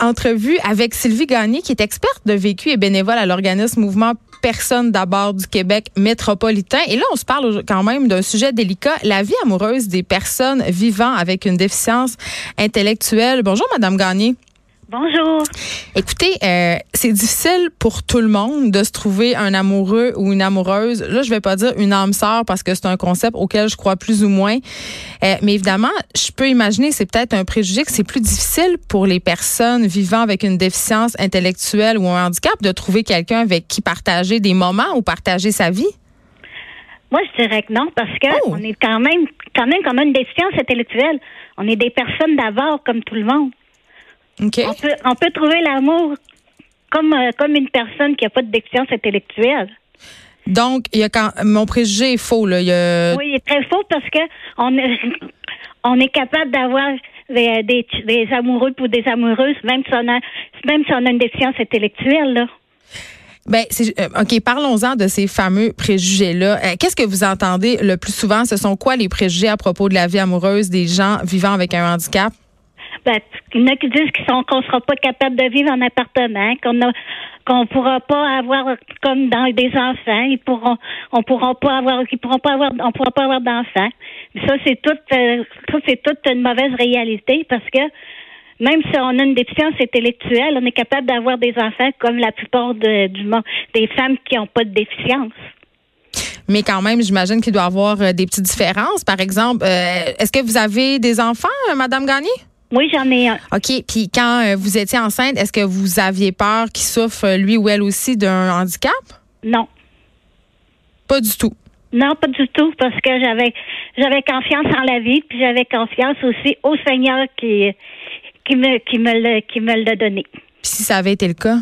entrevue avec Sylvie Gagné, qui est experte de vécu et bénévole à l'organisme Mouvement Personne d'abord du Québec métropolitain. Et là, on se parle quand même d'un sujet délicat, la vie amoureuse des personnes vivant avec une déficience intellectuelle. Bonjour, Madame Gagné. Bonjour. Écoutez, euh, c'est difficile pour tout le monde de se trouver un amoureux ou une amoureuse. Là, je vais pas dire une âme sœur parce que c'est un concept auquel je crois plus ou moins. Euh, mais évidemment, je peux imaginer, c'est peut-être un préjugé que c'est plus difficile pour les personnes vivant avec une déficience intellectuelle ou un handicap de trouver quelqu'un avec qui partager des moments ou partager sa vie. Moi, je dirais que non, parce que oh! on est quand même, quand même comme une déficience intellectuelle. On est des personnes d'abord comme tout le monde. On, peut, trouver l'amour comme, euh, comme une personne qui n'a pas de déficience intellectuelle. Donc, il y a quand mon préjugé est faux là. Oui, il est très faux parce que on est, on est capable d'avoir des, des, amoureux ou des amoureuses, même si on a même si on a une déficience intellectuelle là. Ben, euh, ok, parlons-en de ces fameux préjugés-là. Euh, qu'est-ce que vous entendez le plus souvent? Ce sont quoi les préjugés à propos de la vie amoureuse des gens vivant avec un handicap? Ben, il y en a qui disent qu'on ne sera pas capable de vivre en appartement, qu'on a qu'on pourra pas avoir comme dans des enfants, ils pourront on pourra pas avoir ils pourront pas avoir on pourra pas avoir d'enfants. Ça c'est tout euh, ça c'est toute une mauvaise réalité parce que même si on a une déficience intellectuelle, on est capable d'avoir des enfants comme la plupart du monde, des femmes qui n'ont pas de déficience. Mais quand même, j'imagine qu'il doit y avoir euh, des petites différences. Par exemple, euh, est-ce que vous avez des enfants, Madame Gagné? Oui, j'en ai un. OK. Puis quand euh, vous étiez enceinte, est-ce que vous aviez peur qu'il souffre, euh, lui ou elle aussi, d'un handicap? Non. Pas du tout. Non, pas du tout, parce que j'avais j'avais confiance en la vie, puis j'avais confiance aussi au Seigneur qui qui me qui me le qui me l'a donné. Puis si ça avait été le cas?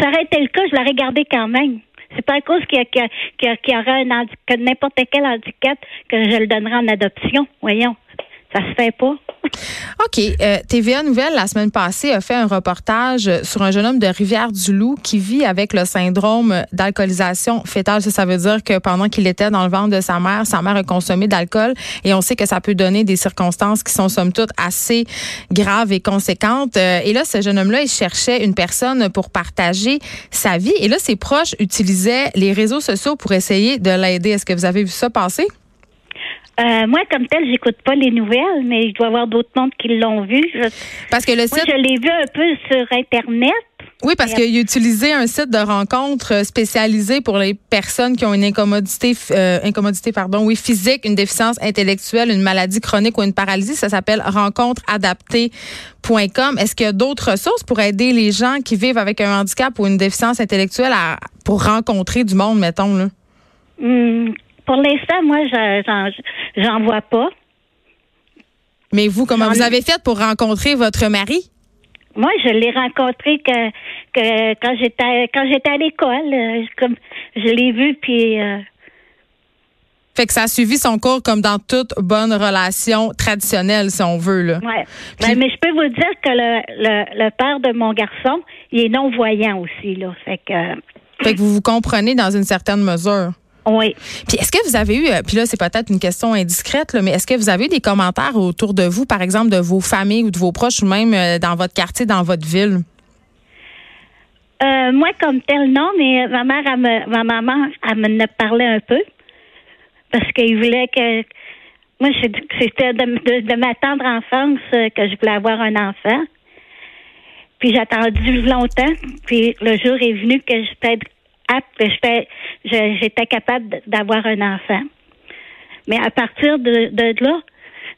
Ça aurait été le cas, je l'aurais gardé quand même. C'est pas à cause qu'il y, y, aurait un handicap, n'importe quel handicap que je le donnerais en adoption. Voyons. Ça se fait pas. OK. Euh, TVA Nouvelle, la semaine passée, a fait un reportage sur un jeune homme de Rivière-du-Loup qui vit avec le syndrome d'alcoolisation fétale. Ça, veut dire que pendant qu'il était dans le ventre de sa mère, sa mère a consommé d'alcool et on sait que ça peut donner des circonstances qui sont somme toute assez graves et conséquentes. Euh, et là, ce jeune homme-là, il cherchait une personne pour partager sa vie. Et là, ses proches utilisaient les réseaux sociaux pour essayer de l'aider. Est-ce que vous avez vu ça passer? Euh, moi, comme tel, j'écoute pas les nouvelles, mais je dois avoir d'autres mondes qui l'ont vu. parce que le site... Moi, je l'ai vu un peu sur Internet. Oui, parce qu'il a utilisé un site de rencontre spécialisé pour les personnes qui ont une incommodité, euh, incommodité pardon, oui, physique, une déficience intellectuelle, une maladie chronique ou une paralysie. Ça s'appelle rencontreadaptée.com. Est-ce qu'il y a d'autres ressources pour aider les gens qui vivent avec un handicap ou une déficience intellectuelle à, pour rencontrer du monde, mettons? Là? Hmm, pour l'instant, moi, j'en vois pas. Mais vous, comment vous avez fait pour rencontrer votre mari? Moi, je l'ai rencontré que, que quand j'étais quand j'étais à l'école, euh, comme je l'ai vu puis euh, fait que ça a suivi son cours comme dans toute bonne relation traditionnelle, si on veut. Là. Ouais. Ben, mais je peux vous dire que le, le, le, père de mon garçon, il est non-voyant aussi. Là. Fait que, fait que vous vous comprenez dans une certaine mesure. Oui. Puis est-ce que vous avez eu, euh, puis là c'est peut-être une question indiscrète, là, mais est-ce que vous avez eu des commentaires autour de vous, par exemple de vos familles ou de vos proches ou même euh, dans votre quartier, dans votre ville? Euh, moi comme tel non, mais ma mère, ma maman, elle me parlait un peu parce qu'il voulait que moi c'était de, de, ma tendre enfance que je voulais avoir un enfant. Puis j'ai attendu longtemps. Puis le jour est venu que j'étais j'étais capable d'avoir un enfant. Mais à partir de, là,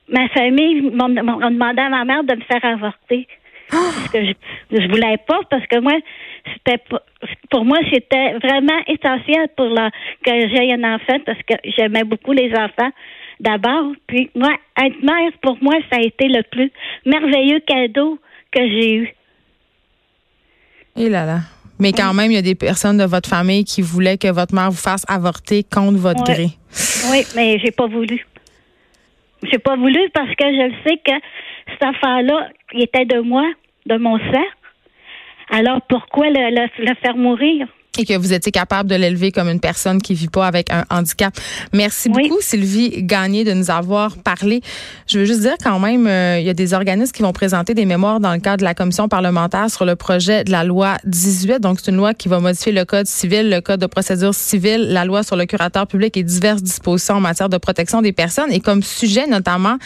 ma famille m'a demandé à ma mère de me faire avorter. Parce que je, je voulais pas, parce que moi, c'était pour moi, c'était vraiment essentiel pour la, que j'aie un enfant, parce que j'aimais beaucoup les enfants d'abord. Puis moi, être mère, pour moi, ça a été le plus merveilleux cadeau que j'ai eue. Et là là. Mais quand même, il y a des personnes de votre famille qui voulaient que votre mère vous fasse avorter contre votre gré. Oui, mais j'ai pas voulu. J'ai pas voulu parce que je sais que cette affaire-là, il était de moi, de mon sang. Alors pourquoi le faire mourir? Et que vous étiez capable de l'élever comme une personne qui vit pas avec un handicap. Merci beaucoup, Sylvie Gagné, de nous avoir parlé. Je veux juste dire quand même, euh, il y a des organismes qui vont présenter des mémoires dans le cadre de la commission parlementaire sur le projet de la loi 18. Donc, c'est une loi qui va modifier le code civil, le code de procédure civile, la loi sur le curateur public et diverses dispositions en matière de protection des personnes. Et comme sujet, notamment,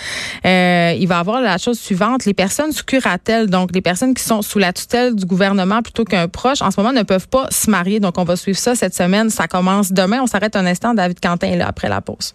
euh, il va avoir la chose suivante. Les personnes sous curatelle, donc les personnes qui sont sous la tutelle du gouvernement plutôt qu'un proche, en ce moment ne peuvent pas se marier donc, on va suivre ça cette semaine. Ça commence demain. On s'arrête un instant. David Quentin est là après la pause.